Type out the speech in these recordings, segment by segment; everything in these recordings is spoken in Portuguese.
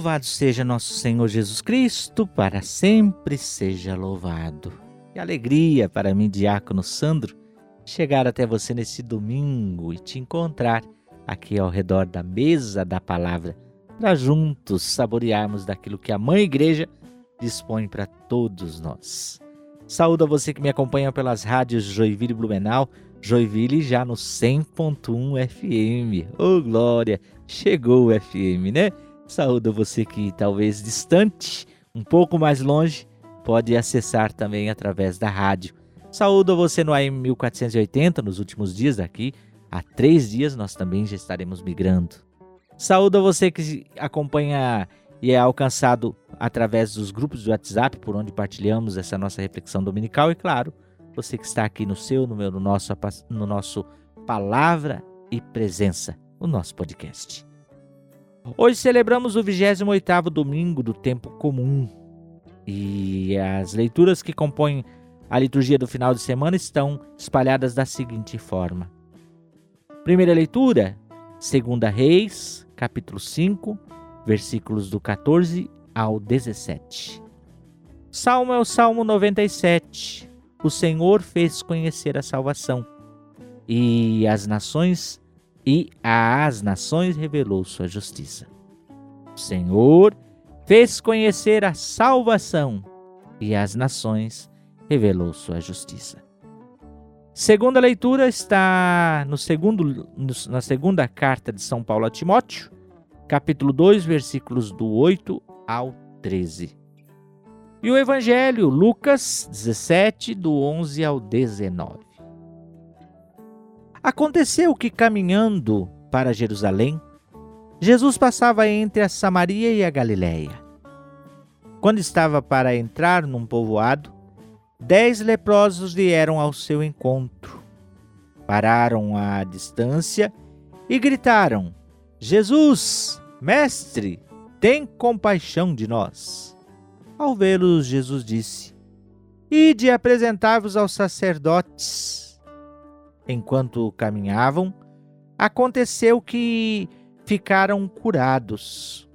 Louvado seja nosso Senhor Jesus Cristo, para sempre seja louvado. Que alegria para mim, Diácono Sandro, chegar até você nesse domingo e te encontrar aqui ao redor da mesa da palavra, para juntos saborearmos daquilo que a Mãe Igreja dispõe para todos nós. Saúdo a você que me acompanha pelas rádios Joinville e Blumenau, Joinville já no 100.1 FM. Ô oh, glória, chegou o FM, né? Saúdo você que talvez distante, um pouco mais longe, pode acessar também através da rádio. Saúdo você no AM 1480 nos últimos dias aqui. Há três dias nós também já estaremos migrando. Saúdo você que acompanha e é alcançado através dos grupos do WhatsApp, por onde partilhamos essa nossa reflexão dominical. E claro, você que está aqui no seu, no meu, no nosso, no nosso Palavra e Presença, o nosso podcast. Hoje celebramos o 28º domingo do tempo comum. E as leituras que compõem a liturgia do final de semana estão espalhadas da seguinte forma. Primeira leitura, 2 Reis, capítulo 5, versículos do 14 ao 17. Salmo é o Salmo 97 o Senhor fez conhecer a salvação, e as nações e às nações revelou sua justiça. O Senhor fez conhecer a salvação, e às nações revelou sua justiça. Segunda leitura está no segundo, na segunda carta de São Paulo a Timóteo, capítulo 2, versículos do 8 ao 13. E o Evangelho, Lucas 17, do 11 ao 19. Aconteceu que, caminhando para Jerusalém, Jesus passava entre a Samaria e a Galiléia. Quando estava para entrar num povoado, dez leprosos vieram ao seu encontro. Pararam à distância e gritaram: Jesus, mestre, tem compaixão de nós. Ao vê-los, Jesus disse: Ide apresentar-vos aos sacerdotes. Enquanto caminhavam, aconteceu que ficaram curados.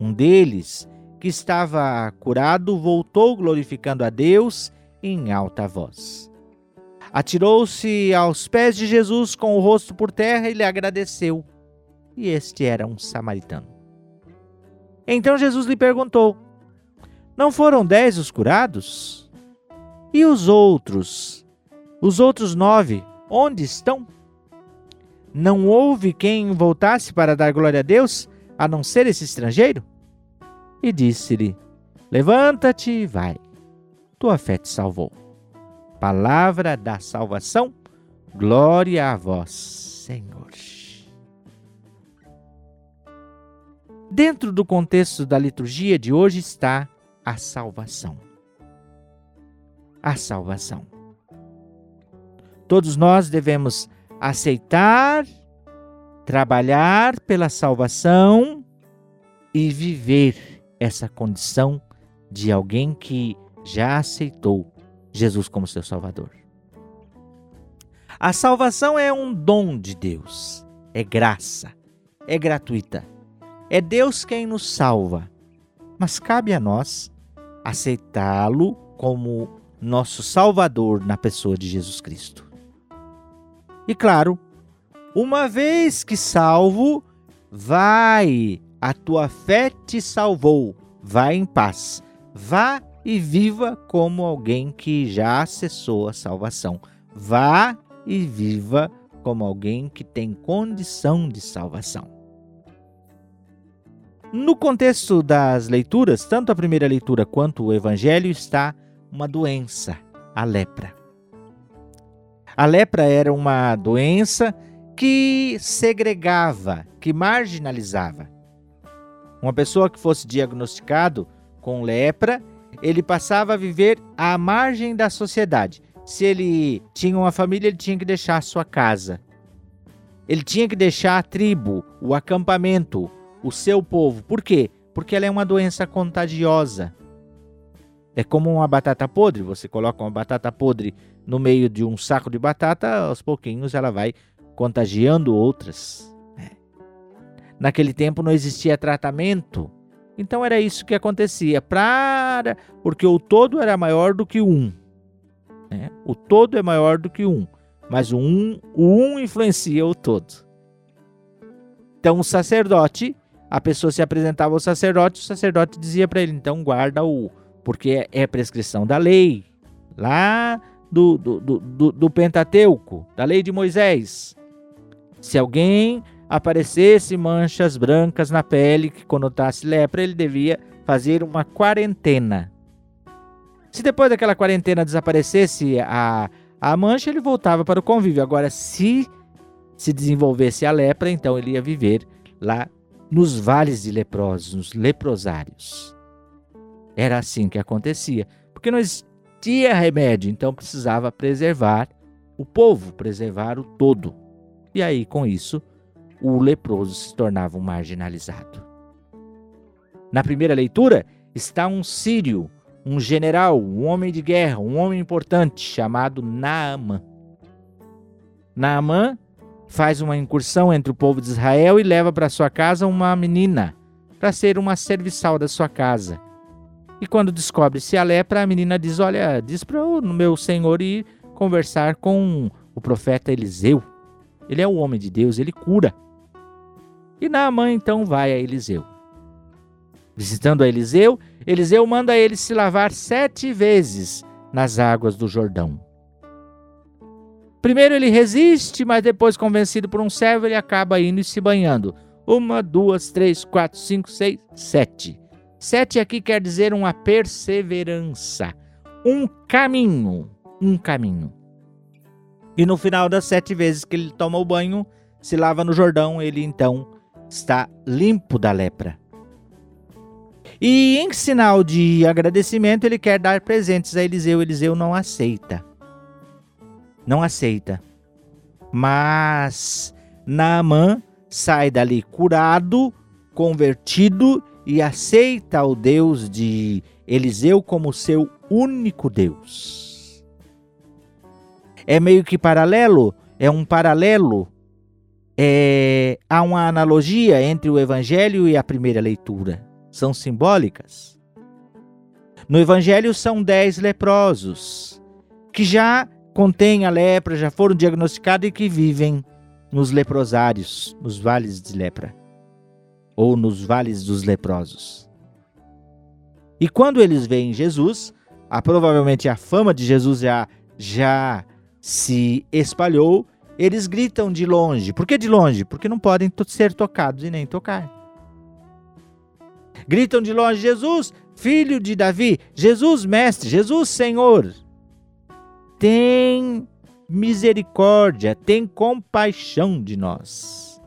Um deles, que estava curado, voltou glorificando a Deus em alta voz. Atirou-se aos pés de Jesus com o rosto por terra e lhe agradeceu. E este era um samaritano. Então Jesus lhe perguntou: não foram dez os curados? E os outros? Os outros nove, onde estão? Não houve quem voltasse para dar glória a Deus, a não ser esse estrangeiro? E disse-lhe: Levanta-te e vai, tua fé te salvou. Palavra da salvação, glória a vós, Senhor. Dentro do contexto da liturgia de hoje está a salvação. A salvação. Todos nós devemos aceitar, trabalhar pela salvação e viver essa condição de alguém que já aceitou Jesus como seu Salvador. A salvação é um dom de Deus, é graça, é gratuita. É Deus quem nos salva, mas cabe a nós aceitá-lo como nosso Salvador na pessoa de Jesus Cristo. E claro, uma vez que salvo, vai, a tua fé te salvou, vai em paz, vá e viva como alguém que já acessou a salvação. Vá e viva como alguém que tem condição de salvação. No contexto das leituras, tanto a primeira leitura quanto o evangelho está uma doença, a lepra. A lepra era uma doença que segregava, que marginalizava. Uma pessoa que fosse diagnosticado com lepra, ele passava a viver à margem da sociedade. Se ele tinha uma família, ele tinha que deixar a sua casa. Ele tinha que deixar a tribo, o acampamento, o seu povo. Por quê? Porque ela é uma doença contagiosa. É como uma batata podre, você coloca uma batata podre no meio de um saco de batata, aos pouquinhos ela vai contagiando outras. É. Naquele tempo não existia tratamento Então era isso que acontecia, para porque o todo era maior do que o um. Né? O todo é maior do que um, mas o um, o um influencia o todo. Então o sacerdote, a pessoa se apresentava ao sacerdote, o sacerdote dizia para ele, então guarda o, porque é prescrição da lei, lá do, do, do, do Pentateuco, da lei de Moisés. Se alguém aparecesse manchas brancas na pele que conotasse lepra, ele devia fazer uma quarentena. Se depois daquela quarentena desaparecesse a, a mancha, ele voltava para o convívio. Agora, se se desenvolvesse a lepra, então ele ia viver lá nos vales de leprosos, nos leprosários. Era assim que acontecia, porque não existia remédio, então precisava preservar o povo, preservar o todo. E aí, com isso, o leproso se tornava um marginalizado. Na primeira leitura está um sírio, um general, um homem de guerra, um homem importante chamado Naamã. Naamã faz uma incursão entre o povo de Israel e leva para sua casa uma menina para ser uma serviçal da sua casa. E quando descobre-se a lepra, a menina diz: Olha, diz para o meu senhor ir conversar com o profeta Eliseu. Ele é o homem de Deus, ele cura. E Naamã então vai a Eliseu. Visitando a Eliseu, Eliseu manda ele se lavar sete vezes nas águas do Jordão. Primeiro ele resiste, mas depois, convencido por um servo, ele acaba indo e se banhando. Uma, duas, três, quatro, cinco, seis, sete. Sete aqui quer dizer uma perseverança, um caminho, um caminho. E no final das sete vezes que ele toma o banho, se lava no Jordão, ele então está limpo da lepra. E em sinal de agradecimento, ele quer dar presentes a Eliseu. Eliseu não aceita. Não aceita. Mas Naamã sai dali curado, convertido e aceita o Deus de Eliseu como seu único Deus. É meio que paralelo, é um paralelo é, há uma analogia entre o Evangelho e a primeira leitura. São simbólicas. No Evangelho são dez leprosos que já contêm a lepra, já foram diagnosticados e que vivem nos leprosários, nos vales de lepra, ou nos vales dos leprosos. E quando eles veem Jesus, a, provavelmente a fama de Jesus já, já se espalhou eles gritam de longe. Por que de longe? Porque não podem ser tocados e nem tocar. Gritam de longe: Jesus, filho de Davi, Jesus, mestre, Jesus, Senhor. Tem misericórdia, tem compaixão de nós.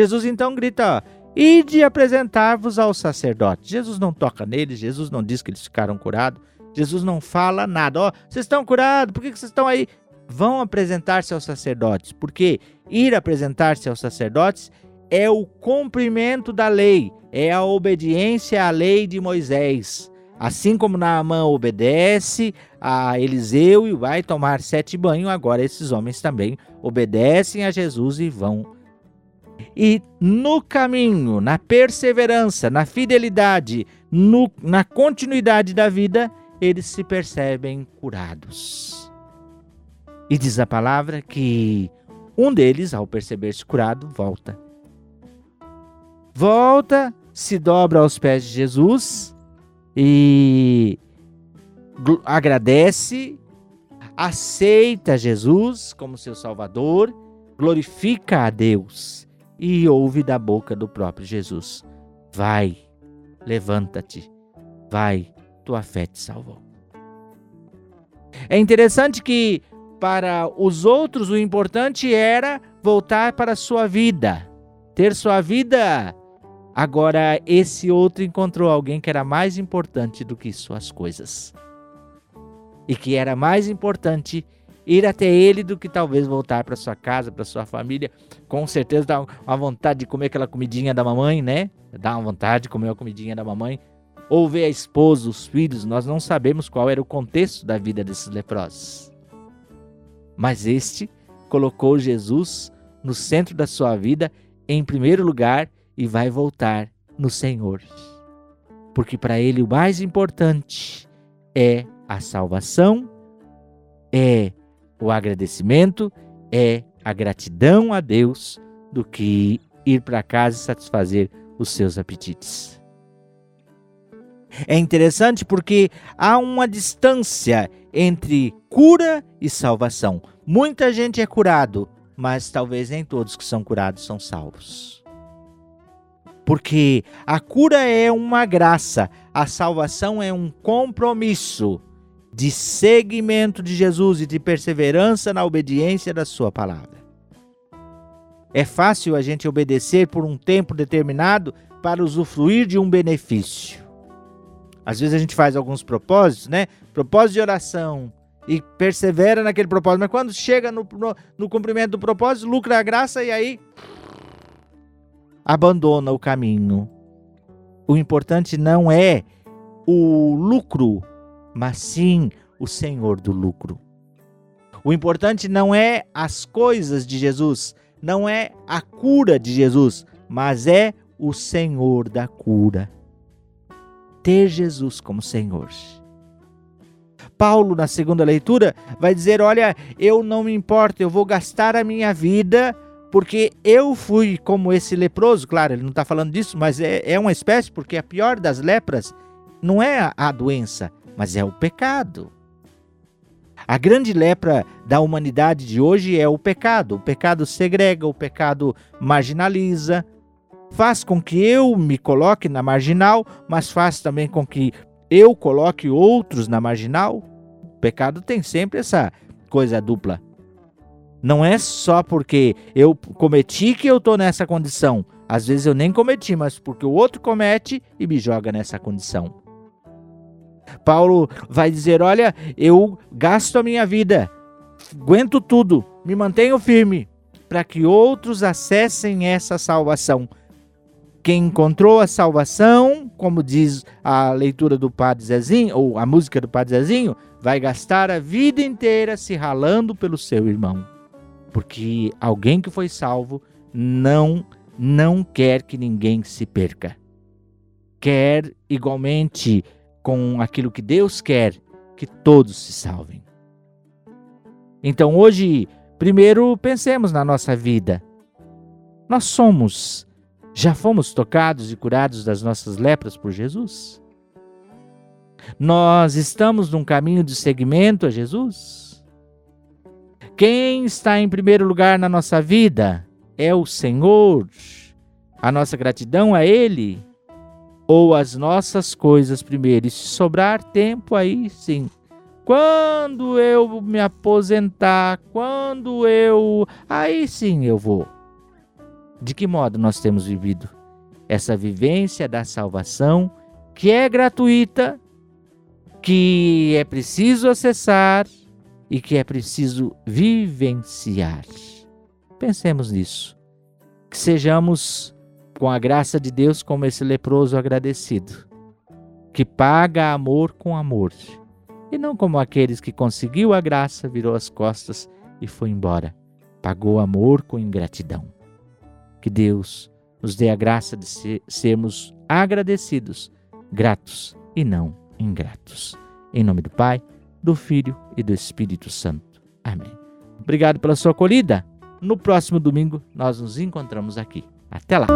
Jesus então grita: Ide apresentar-vos ao sacerdote. Jesus não toca neles, Jesus não diz que eles ficaram curados, Jesus não fala nada. Ó, oh, vocês estão curados, por que vocês estão aí? vão apresentar-se aos sacerdotes, porque ir apresentar-se aos sacerdotes é o cumprimento da lei, é a obediência à lei de Moisés. Assim como Naamã obedece a Eliseu e vai tomar sete banhos, agora esses homens também obedecem a Jesus e vão. E no caminho, na perseverança, na fidelidade, no, na continuidade da vida, eles se percebem curados. E diz a palavra que um deles, ao perceber-se curado, volta. Volta, se dobra aos pés de Jesus e agradece, aceita Jesus como seu Salvador, glorifica a Deus e ouve da boca do próprio Jesus: Vai, levanta-te, vai, tua fé te salvou. É interessante que para os outros, o importante era voltar para a sua vida, ter sua vida. Agora, esse outro encontrou alguém que era mais importante do que suas coisas. E que era mais importante ir até ele do que talvez voltar para sua casa, para sua família. Com certeza dá uma vontade de comer aquela comidinha da mamãe, né? Dá uma vontade de comer a comidinha da mamãe. Ou ver a esposa, os filhos. Nós não sabemos qual era o contexto da vida desses leprosos. Mas este colocou Jesus no centro da sua vida em primeiro lugar e vai voltar no Senhor. Porque para ele o mais importante é a salvação, é o agradecimento, é a gratidão a Deus do que ir para casa e satisfazer os seus apetites. É interessante porque há uma distância entre cura e salvação. Muita gente é curado, mas talvez nem todos que são curados são salvos. Porque a cura é uma graça, a salvação é um compromisso de seguimento de Jesus e de perseverança na obediência da Sua palavra. É fácil a gente obedecer por um tempo determinado para usufruir de um benefício. Às vezes a gente faz alguns propósitos, né? Propósito de oração e persevera naquele propósito, mas quando chega no, no, no cumprimento do propósito, lucra a graça e aí abandona o caminho. O importante não é o lucro, mas sim o Senhor do lucro. O importante não é as coisas de Jesus, não é a cura de Jesus, mas é o Senhor da cura. Ter Jesus como Senhor. Paulo, na segunda leitura, vai dizer: Olha, eu não me importo, eu vou gastar a minha vida, porque eu fui como esse leproso. Claro, ele não está falando disso, mas é, é uma espécie, porque a pior das lepras não é a, a doença, mas é o pecado. A grande lepra da humanidade de hoje é o pecado. O pecado segrega, o pecado marginaliza, faz com que eu me coloque na marginal, mas faz também com que eu coloque outros na marginal. O pecado tem sempre essa coisa dupla. Não é só porque eu cometi que eu estou nessa condição. Às vezes eu nem cometi, mas porque o outro comete e me joga nessa condição. Paulo vai dizer: Olha, eu gasto a minha vida, aguento tudo, me mantenho firme, para que outros acessem essa salvação. Quem encontrou a salvação, como diz a leitura do Padre Zezinho, ou a música do Padre Zezinho, vai gastar a vida inteira se ralando pelo seu irmão. Porque alguém que foi salvo não não quer que ninguém se perca. Quer igualmente com aquilo que Deus quer, que todos se salvem. Então hoje, primeiro pensemos na nossa vida. Nós somos, já fomos tocados e curados das nossas lepras por Jesus? Nós estamos num caminho de seguimento a Jesus? Quem está em primeiro lugar na nossa vida é o Senhor. A nossa gratidão a Ele ou as nossas coisas primeiro. E se sobrar tempo, aí sim. Quando eu me aposentar, quando eu. Aí sim eu vou. De que modo nós temos vivido essa vivência da salvação, que é gratuita, que é preciso acessar e que é preciso vivenciar? Pensemos nisso. Que sejamos com a graça de Deus como esse leproso agradecido, que paga amor com amor, e não como aqueles que conseguiu a graça, virou as costas e foi embora. Pagou amor com ingratidão. Que Deus nos dê a graça de ser, sermos agradecidos, gratos e não ingratos. Em nome do Pai, do Filho e do Espírito Santo. Amém. Obrigado pela sua acolhida. No próximo domingo nós nos encontramos aqui. Até lá!